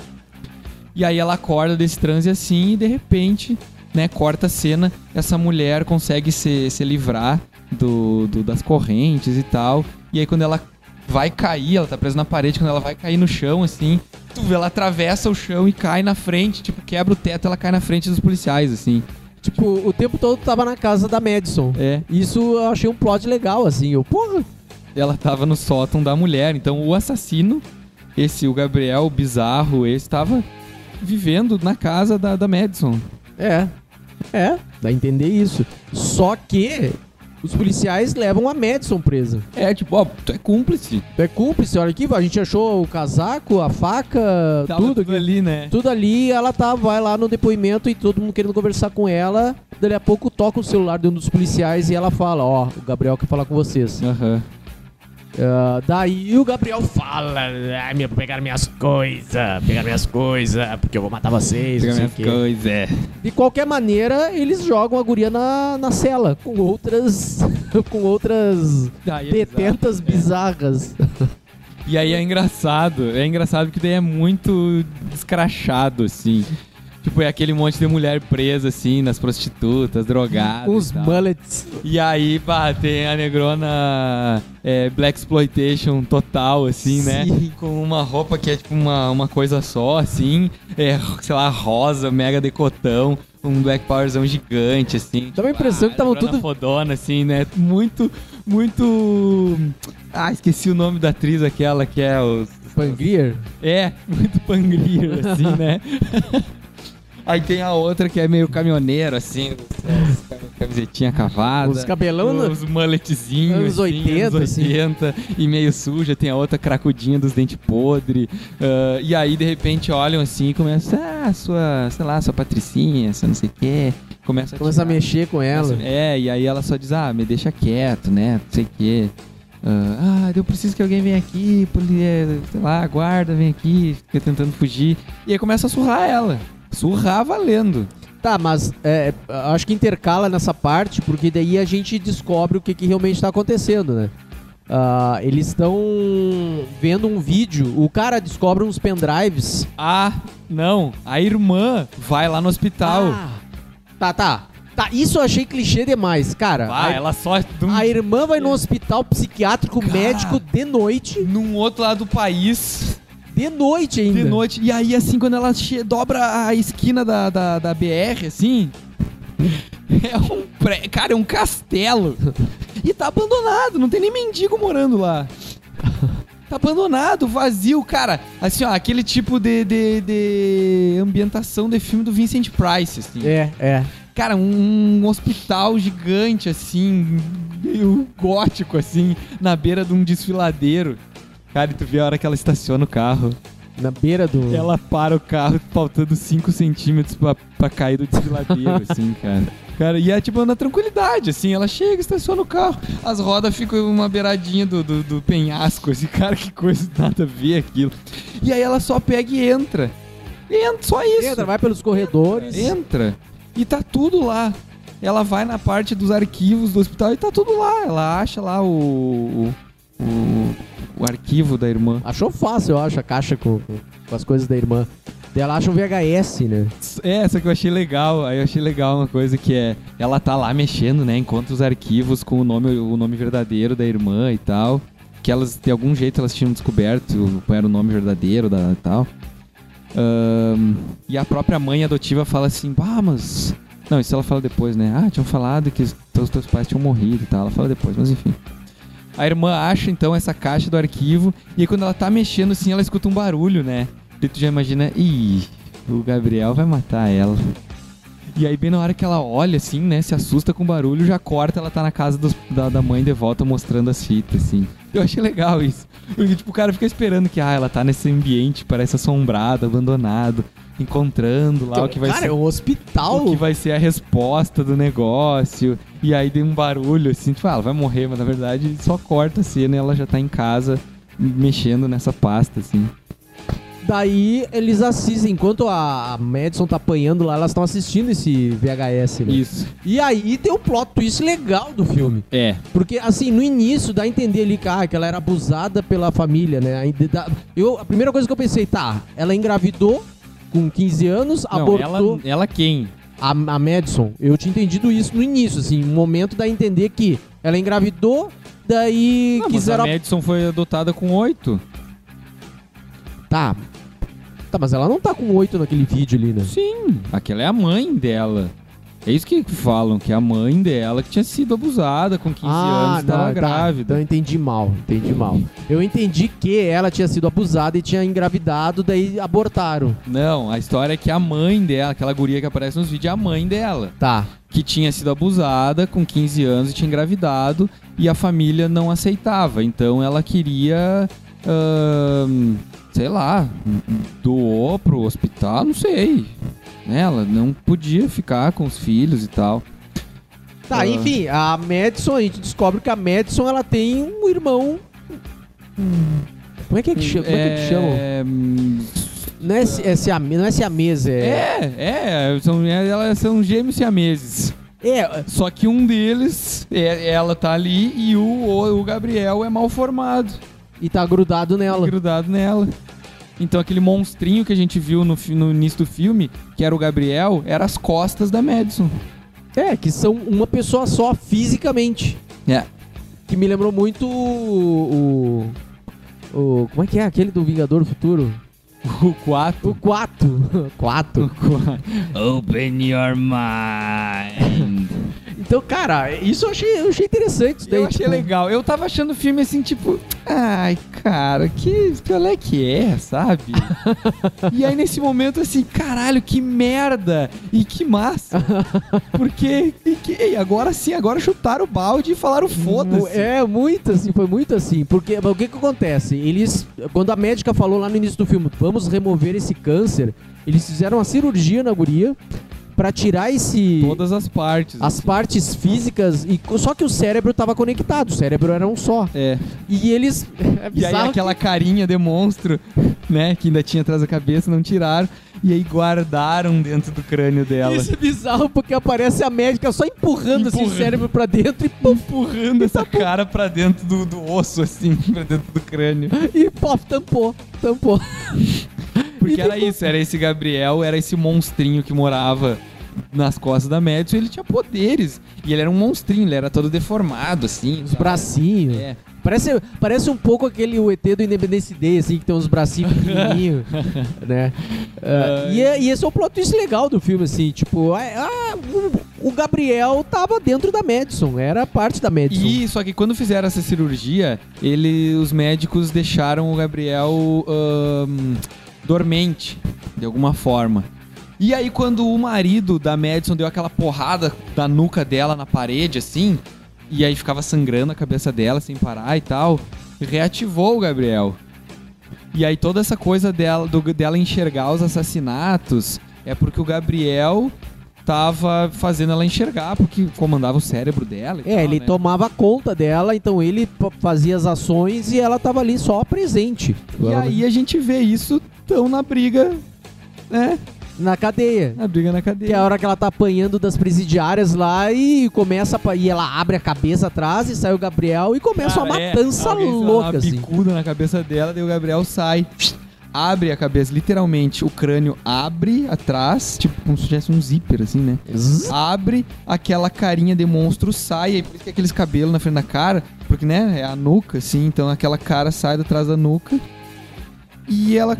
E aí ela acorda desse transe assim e de repente, né, corta a cena, essa mulher consegue se, se livrar do, do- das correntes e tal. E aí quando ela vai cair, ela tá presa na parede, quando ela vai cair no chão, assim, tu vê, ela atravessa o chão e cai na frente, tipo, quebra o teto, ela cai na frente dos policiais, assim. Tipo, o tempo todo tava na casa da Madison. É, Isso eu achei um plot legal, assim. Eu, porra, ela tava no sótão da mulher. Então o assassino, esse, o Gabriel, o bizarro, esse, tava vivendo na casa da, da Madison. é. É, dá a entender isso. Só que os policiais levam a Madison presa. É, tipo, ó, tu é cúmplice. Tu é cúmplice, olha aqui, a gente achou o casaco, a faca, Tava tudo tudo ali, né? Tudo ali, ela tá, vai lá no depoimento e todo mundo querendo conversar com ela. Dali a pouco toca o celular de um dos policiais e ela fala, ó, o Gabriel quer falar com vocês. Aham. Ah, daí o Gabriel fala, ai, meu, pegaram minhas coisas, pegaram minhas coisas, porque eu vou matar vocês, Pega não sei o minhas coisas, é. De qualquer maneira, eles jogam a guria na, na cela, com outras, com outras Aí é detentas bizarro, é. bizarras. E aí é engraçado, é engraçado que daí é muito escrachado, assim. Tipo, é aquele monte de mulher presa, assim, nas prostitutas, drogadas. Os e tal. mullets. E aí, pá, tem a negrona é, Black Exploitation total, assim, né? Sim. Com uma roupa que é tipo uma, uma coisa só, assim. É, sei lá, rosa, mega decotão. um Black Powerzão gigante, assim. Dá uma impressão que estavam tudo- fodona, assim, né? Muito, muito... Ah, esqueci o nome da atriz aquela que é os... Pangrier? É, muito pangria, assim, né? Aí tem a outra que é meio caminhoneiro, assim, camisetinha cavada. Os cabelão no- Os mulletzinhos. Anos assim, 80, anos assim. 80, e meio suja. Tem a outra cracudinha dos dentes podres. ah, e aí, de repente, olham assim e começam, ah, sua, sei lá, sua patricinha, sua não sei o quê. Começa a, Começa a mexer com ela. Começa- É, e aí ela só diz, ah, me deixa quieto, né? Não sei o quê. Ah, ah, eu preciso que alguém venha aqui, é, sei lá, guarda, vem aqui, fica tentando fugir. E aí começa a surrar ela. Surrar valendo. Tá, mas é, acho que intercala nessa parte, porque daí a gente descobre o que, que realmente tá acontecendo, né? Ah, eles estão vendo um vídeo, o cara descobre uns pendrives. Ah, não. A irmã vai lá no hospital. Ah, tá, tá. Tá, isso eu achei clichê demais, cara. vai, a, ela só. um- a irmã vai no hospital psiquiátrico Cara. médico de noite. Num outro lado do país, De noite ainda. de noite. E aí, assim, quando ela dobra a esquina da, da, da BR, assim. É um pré... Cara, é um castelo. E tá abandonado, não tem nem mendigo morando lá. Tá abandonado, vazio, cara. Assim, ó, aquele tipo de, de, de ambientação de filme do Vincent Price, assim. É, é. Cara, um, um hospital gigante, assim, meio gótico, assim, na beira de um desfiladeiro. Cara, e tu vê a hora que ela estaciona o carro. Na beira do. Ela para o carro faltando 5 centímetros pra, pra cair do desfiladeiro, assim, cara. Cara, e é tipo na tranquilidade, assim, ela chega, estaciona o carro, as rodas ficam uma beiradinha do, do, do penhasco, assim, cara, que coisa, nada a ver aquilo. E aí ela só pega e entra. Entra, só isso. Entra, vai pelos corredores. Entra. E tá tudo lá. Ela vai na parte dos arquivos do hospital e tá tudo lá. Ela acha lá o. o, o, o arquivo da irmã. Achou fácil, eu acho, a caixa com, com- as coisas da irmã. Ela acha um VHS, né? É, essa que eu achei legal. Aí eu achei legal uma coisa que é. Ela tá lá mexendo, né? Encontra os arquivos com o nome, o nome verdadeiro da irmã e tal. Que elas, de algum jeito, elas tinham descoberto qual era o nome verdadeiro da e tal. Ahn, e a própria mãe adotiva fala assim, ah, mas... Não, isso ela fala depois, né? Ah, tinham falado que os teus, teus pais tinham morrido e tal. Ela fala depois, mas enfim. A irmã acha, então, essa caixa do arquivo. E aí, quando ela tá mexendo, assim, ela escuta um barulho, né? E tu já imagina, ih, o Gabriel vai matar ela. E aí, bem na hora que ela olha, assim, né? Se assusta com o barulho, já corta, ela tá na casa da, da mãe de volta mostrando as fitas, assim. Eu achei legal isso. Porque, tipo, o cara fica esperando que, ah, ela tá nesse ambiente, parece assombrado, abandonado, encontrando lá o que vai cara, ser. é um hospital. O que vai ser a resposta do negócio. E aí deu um barulho, assim, tipo, ah, ela vai morrer, mas na verdade só corta a cena e ela já tá em casa mexendo nessa pasta, assim. Daí eles assistem, enquanto a Madison tá apanhando lá, elas estão assistindo esse VHS, né? Isso. E aí tem um plot twist legal do filme. É. Porque, assim, no início dá a entender ali que, ah, que ela era abusada pela família, né? Eu, a primeira coisa que eu pensei, tá, ela engravidou com 15 anos, Não, abortou ela, ela quem? a, a Madison. Eu tinha entendido isso no início, assim, um momento dá a entender que ela engravidou, daí Não, mas a quiseram... Madison foi adotada com oito. Tá. Tá, mas ela não tá com 8 naquele vídeo ali, né? Sim. Aquela é a mãe dela. É isso que falam, que a mãe dela que tinha sido abusada com 15 anos e tava tá. grávida. Então eu entendi mal, entendi mal. Eu entendi que ela tinha sido abusada e tinha engravidado, daí abortaram. Não, a história é que a mãe dela, aquela guria que aparece nos vídeos, é a mãe dela. Tá. que tinha sido abusada com 15 anos e tinha engravidado e a família não aceitava. Então ela queria, sei lá, doou pro hospital, não sei. Ela não podia ficar com os filhos e tal. Tá, Ah. enfim, a Madison, a gente descobre que a Madison, ela tem um irmão... Como é que, é que, chama? Como é que, é que chamam? hum, Não é, é siame- não é siamesa, é... É, é, são, elas são gêmeos siameses. É, Só que um deles, é- ela tá ali e o, o Gabriel é mal formado. e tá grudado nela. grudado nela. Então aquele monstrinho que a gente viu no, no início do filme, que era o Gabriel, era as costas da Madison. É, que são uma pessoa só fisicamente. É. Que me lembrou muito o... o, o- como é que é aquele do Vingador do Futuro? O 4. O 4. 4. Open your mind. Então, cara, isso eu achei, eu achei interessante. Isso daí, Eu achei tipo, legal. Eu tava achando o filme assim, tipo, ai, cara, que qual é que é, sabe? e aí nesse momento assim, caralho, que merda e que massa. Porque e que, agora sim, agora chutaram o balde e falaram foda-se. É, muito assim, foi muito assim. Porque o que que acontece? Eles, quando a médica falou lá no início do filme, vamos remover esse câncer, eles fizeram uma cirurgia na guria pra tirar esse Todas as partes. as partes físicas e só que o cérebro tava conectado, o cérebro era um só. É. E eles é E aí aquela carinha de monstro, né, que ainda tinha atrás da cabeça, não tiraram. E aí guardaram dentro do crânio dela. Isso é bizarro porque aparece a médica só empurrando, assim, o Empurrando. cérebro pra dentro e pum, empurrando essa cara pra dentro do, do osso, assim, pra dentro do crânio. e pô, tampou, tampou. Porque era isso, era esse Gabriel, era esse monstrinho que morava nas costas da Madison, ele tinha poderes. E ele era um monstrinho, ele era todo deformado, assim. Os bracinhos. É. Parece, parece um pouco aquele o ET do Independence Day, assim, que tem uns bracinhos pequenininhos, né? Ah, e, é- e esse é o plot twist legal do filme, assim, tipo, ah, ah, o, o Gabriel tava dentro da Madison, era parte da Madison. E só que quando fizeram essa cirurgia, ele, os médicos deixaram o Gabriel ahn, dormente, de alguma forma. E aí quando o marido da Madison deu aquela porrada da nuca dela na parede, assim, e aí ficava sangrando a cabeça dela sem parar e tal, reativou o Gabriel. E aí toda essa coisa dela, do- dela enxergar os assassinatos é porque o Gabriel tava fazendo ela enxergar, porque comandava o cérebro dela e É, tal, ele né? tomava conta dela, então ele fazia as ações e ela tava ali só presente. E aí a gente vê isso tão na briga, né? Na cadeia. Na briga na Que é a cadeia. hora que ela tá apanhando das presidiárias lá e começa a, e ela abre a cabeça atrás e sai o Gabriel e começa uma Cara, é, matança alguém, sei lá, louca, uma assim. bicuda na cabeça dela, daí o Gabriel sai, abre a cabeça, literalmente, o crânio abre atrás, tipo como se tivesse um zíper, assim, né? Zzz. Abre, aquela carinha de monstro sai, aí por isso que é aqueles cabelos na frente da cara, porque, né, é a nuca, assim, então aquela cara sai de trás da nuca. E ela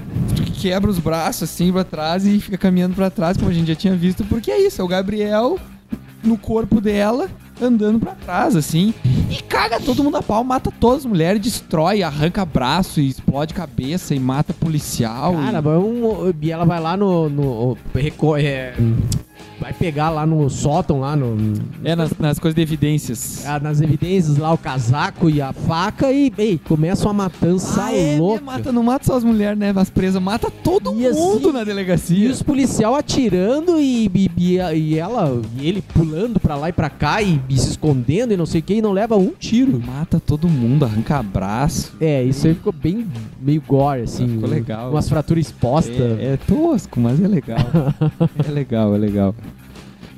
quebra os braços assim pra trás e fica caminhando pra trás, como a gente já tinha visto, porque é isso, é o Gabriel no corpo dela, andando pra trás, assim, e caga todo mundo a pau, mata todas as mulheres, destrói, arranca braço e explode cabeça e mata policial. Cara, e... vai um- e ela vai lá no. no reco- é, vai pegar lá no sótão, lá no. É, nas, nas coisas de evidências. ah, Nas evidências lá, o casaco e a faca e, ei, começa uma matança Ah, é, louca. Mata, não mata só as mulheres, né? As presas, mata todo E assim- mundo na E delegacia. os policial atirando e, e, e- e ela e ele pulando pra lá e pra cá e, e se escondendo e não sei o que e não leva um tiro. Mata todo mundo, arranca braço. É, isso aí ficou bem meio gore, assim. Ficou legal. Umas fraturas expostas. É, é tosco, mas é legal. é legal, é legal.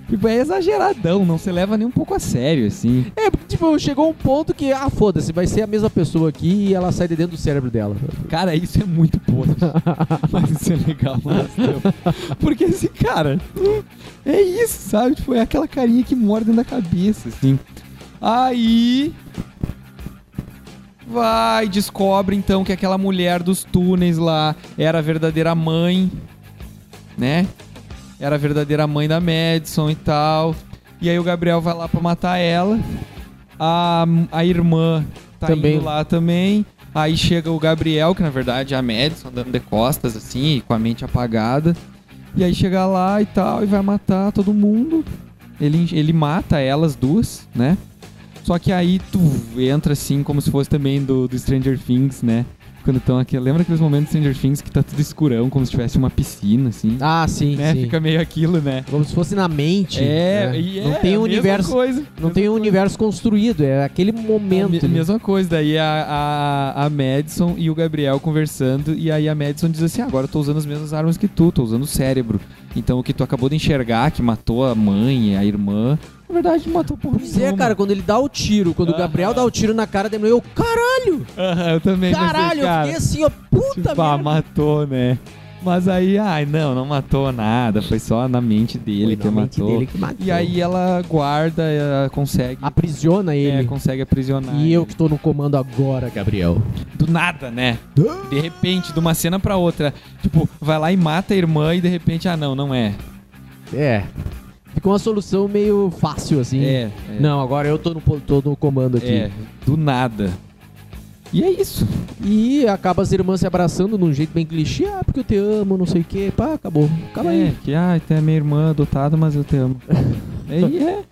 Tipo, é exageradão, não se leva nem um pouco a sério, assim. É, porque, tipo, chegou um ponto que, ah, foda-se, vai ser a mesma pessoa aqui e ela sai de dentro do cérebro dela. Cara, isso é muito podre. mas isso é legal, mas Porque esse cara, é isso, sabe? Tipo, é aquela carinha que morde da cabeça, assim. Aí. Vai, descobre então que aquela mulher dos túneis lá era a verdadeira mãe, né? Era a verdadeira mãe da Madison e tal. E aí o Gabriel vai lá pra matar ela. A, a irmã tá Também. indo lá também. Aí chega o Gabriel, que na verdade é a Madison, andando de costas, assim, com a mente apagada. E aí chega lá e tal, e vai matar todo mundo. Ele, ele mata elas duas, né? Só que aí tu entra assim, como se fosse também do, do Stranger Things, né? Quando estão aqui. Lembra aqueles momentos do Stranger Things que tá tudo escurão, como se tivesse uma piscina, assim? Ah, sim, né? sim. Fica meio aquilo, né? Como se fosse na mente. É, né? e é não tem a um mesma universo, coisa. não tem um coisa. universo construído, é aquele momento. A me- né? mesma coisa, daí a, a, a Madison e o Gabriel conversando, e aí a Madison diz assim: "Ah, agora eu tô usando as mesmas armas que tu, tô usando o cérebro. Então o que tu acabou de enxergar, que matou a mãe a irmã, na verdade matou por Pois é, cara, quando ele dá o tiro, quando o Aham. Gabriel dá o tiro na cara dele, eu, caralho, eu também pensei, caralho, eu cara, fiquei assim, ó, puta tipo, ah, merda. matou, né? Mas aí, ai, não, não matou nada. Foi só na mente dele Foi que na mente matou. dele que matou. E aí ela guarda, ela consegue. Aprisiona É, ele. consegue aprisionar. e eu ele. que tô no comando agora, Gabriel. Do nada, né? De repente, de uma cena pra outra. Tipo, vai lá e mata a irmã e de repente, ah, não, não é. É. Ficou uma solução meio fácil, assim. É. é Não, agora eu tô no, tô no comando aqui. É, do nada. E é isso. E acaba as irmãs se abraçando num jeito bem clichê. Ah, porque eu te amo, não sei o quê. Pá, acabou. Acaba é, aí. que, ah, tem a minha irmã adotada, mas eu te amo. é, e é.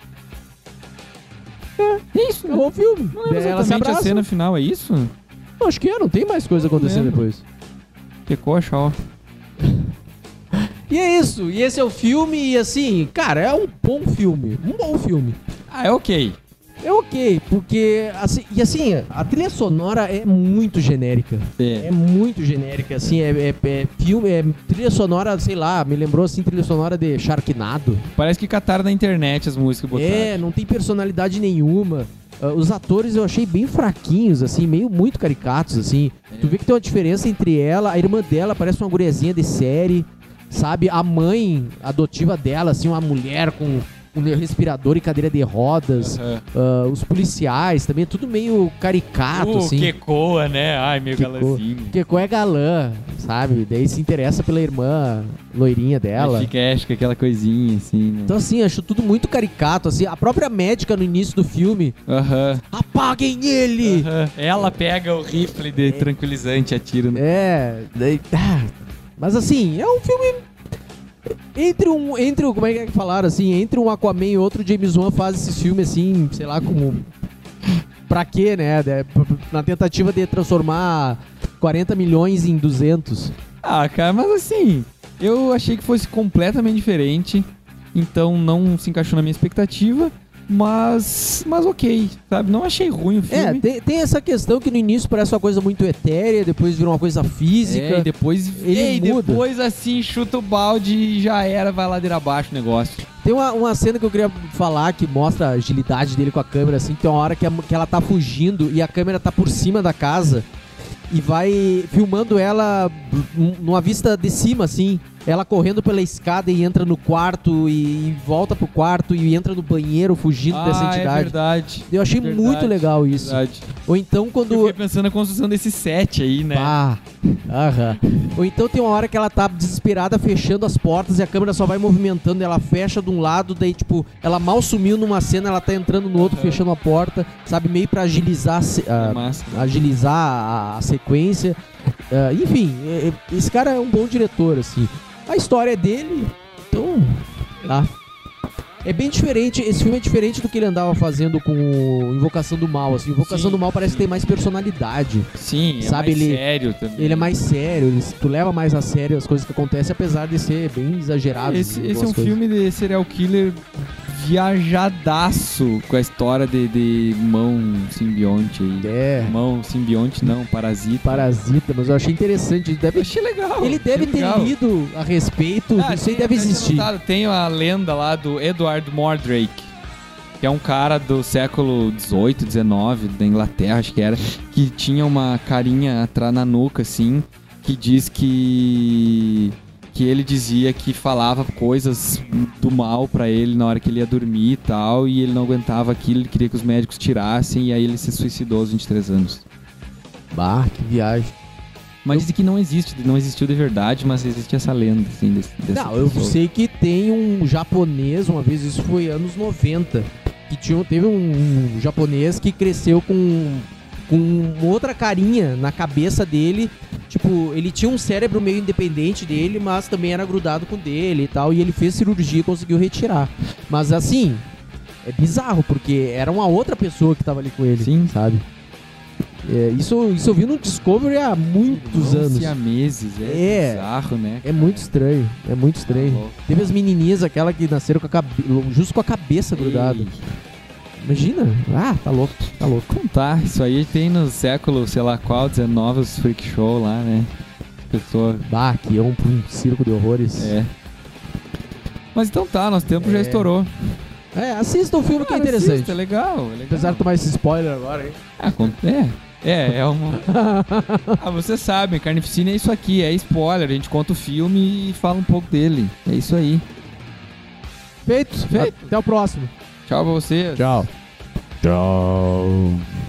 É isso, né? Acabou o filme. Não lembro exatamente a cena final, é isso? Acho que é, não tem mais coisa acontecendo depois. Que coxa, ó. E é isso. E esse é o filme. E assim, cara, é um bom filme. Um bom filme. Ah, é ok. É ok, porque. Assim, e assim, a trilha sonora é muito genérica. É. É muito genérica, assim, é, é- é filme, é trilha sonora, sei lá, me lembrou assim, trilha sonora de Sharknado. Parece que cataram na internet as músicas botaram. É, não tem personalidade nenhuma. Ah, os atores eu achei bem fraquinhos, assim, meio muito caricatos, assim. É. Tu vê que tem uma diferença entre ela, a irmã dela parece uma guriazinha de série, sabe? A mãe adotiva dela, assim, uma mulher com um respirador e cadeira de rodas. Aham. Ah, os policiais também, é tudo meio caricato, Uh, assim. que coa, né? Ai, meio Que galãzinho. Keko é galã, sabe? Daí se interessa pela irmã loirinha dela. Fica, é, fica aquela coisinha, assim, né? Então, assim, acho tudo muito caricato, assim. A própria médica no início do filme, Aham. apaguem ele! Aham. Ela pega o rifle de tranquilizante e atira no... É, daí, ah, mas assim, é um filme... Entre um, entre um, como é que é que falaram, assim, entre um Aquaman e outro, James Wan faz esse filme, assim, sei lá, como... Pra quê, né? É, Na tentativa de transformar 40 milhões em 200. Ah, cara, mas assim, eu achei que fosse completamente diferente, então não se encaixou na minha expectativa, mas, mas ok, sabe? Não achei ruim o É, filme. tem, tem essa questão que no início parece uma coisa muito etérea, depois vira uma coisa física. É, e depois, Ele ei, muda. depois assim, chuta o balde e já era, vai ladeira abaixo o negócio. Tem uma, uma cena que eu queria falar que mostra a agilidade dele com a câmera, assim, tem uma hora que, a- que ela tá fugindo e a câmera tá por cima da casa e vai filmando ela numa vista de cima, assim. Ela correndo pela escada e entra no quarto e, e volta pro quarto e entra no banheiro fugindo dessa ah, é entidade. verdade. eu achei verdade, muito legal isso. Verdade. Ou então Eu quando. fiquei pensando na construção desse set aí, né? Ah, aham. Ou então tem uma hora que ela tá desesperada fechando as portas e a câmera só vai movimentando, ela fecha de um lado, daí tipo, ela mal sumiu numa cena, ela tá entrando no outro, Aham. fechando a porta, sabe, meio pra agilizar a a- É agilizar a, a sequência. Ah, enfim, é- é- esse cara é um bom diretor, assim. A história é dele, então. Tá. É bem diferente, esse filme é diferente do que ele andava fazendo com Invocação do Mal. Assim, Invocação Sim, do Mal parece sim. que tem mais personalidade. Sim, é Sabe, mais ele- sério também. Ele é mais sério, ele- tu leva mais a sério as coisas que acontecem, apesar de ser bem exagerado. Esse, em esse é um coisas. filme de serial killer viajadaço com a história de, de mão simbionte aí. É, Mão simbionte não, parasita. parasita, mas eu achei interessante. Ele Eu deve, achei legal. ele deve ter legal. lido a respeito, Ah, isso aí deve existir. Tem a lenda lá do Edward Mordrake, que é um cara do século 18, 19 da Inglaterra, acho que era, que tinha uma carinha atrás na nuca assim, que diz que que ele dizia que falava coisas do mal pra ele na hora que ele ia dormir e tal, e ele não aguentava aquilo, ele queria que os médicos tirassem, e aí ele se suicidou aos 23 anos. Bah, que viagem. Mas dizem que não existe, não existiu de verdade, mas existe essa lenda, assim, desse, Não, eu pessoa. sei que tem um japonês, uma vez, isso foi anos 90, que tinha, teve um, um japonês que cresceu com, com outra carinha na cabeça dele. Tipo, ele tinha um cérebro meio independente dele, mas também era grudado com dele e tal. E ele fez cirurgia e conseguiu retirar. Mas assim, é bizarro, porque era uma outra pessoa que tava ali com ele, Sim. sabe? É, isso, isso eu vi no Discovery há muitos anos. siameses, é, É. bizarro, né? É muito estranho, é muito estranho. Tá louco. Teve as menininhas, aquela que nasceram com a cabe... justo com a cabeça grudada. Imagina? Ah, tá louco, tá louco. Então tá, isso aí tem no século, sei lá qual, 19, os freak show lá, né? Pessoa. Bah, que é um, um circo de horrores. É. Mas então tá, nosso tempo já É. estourou. É, assista o filme que é Cara, interessante. assista, é legal, é legal. Apesar de tomar esse spoiler agora, hein? Ah, com- é. É, é uma. ah, você sabe, Carnificina é isso aqui, é spoiler. A gente conta o filme e fala um pouco dele. É isso aí. Feito? Feito. Até o próximo. Tchau pra você. Tchau. Tchau.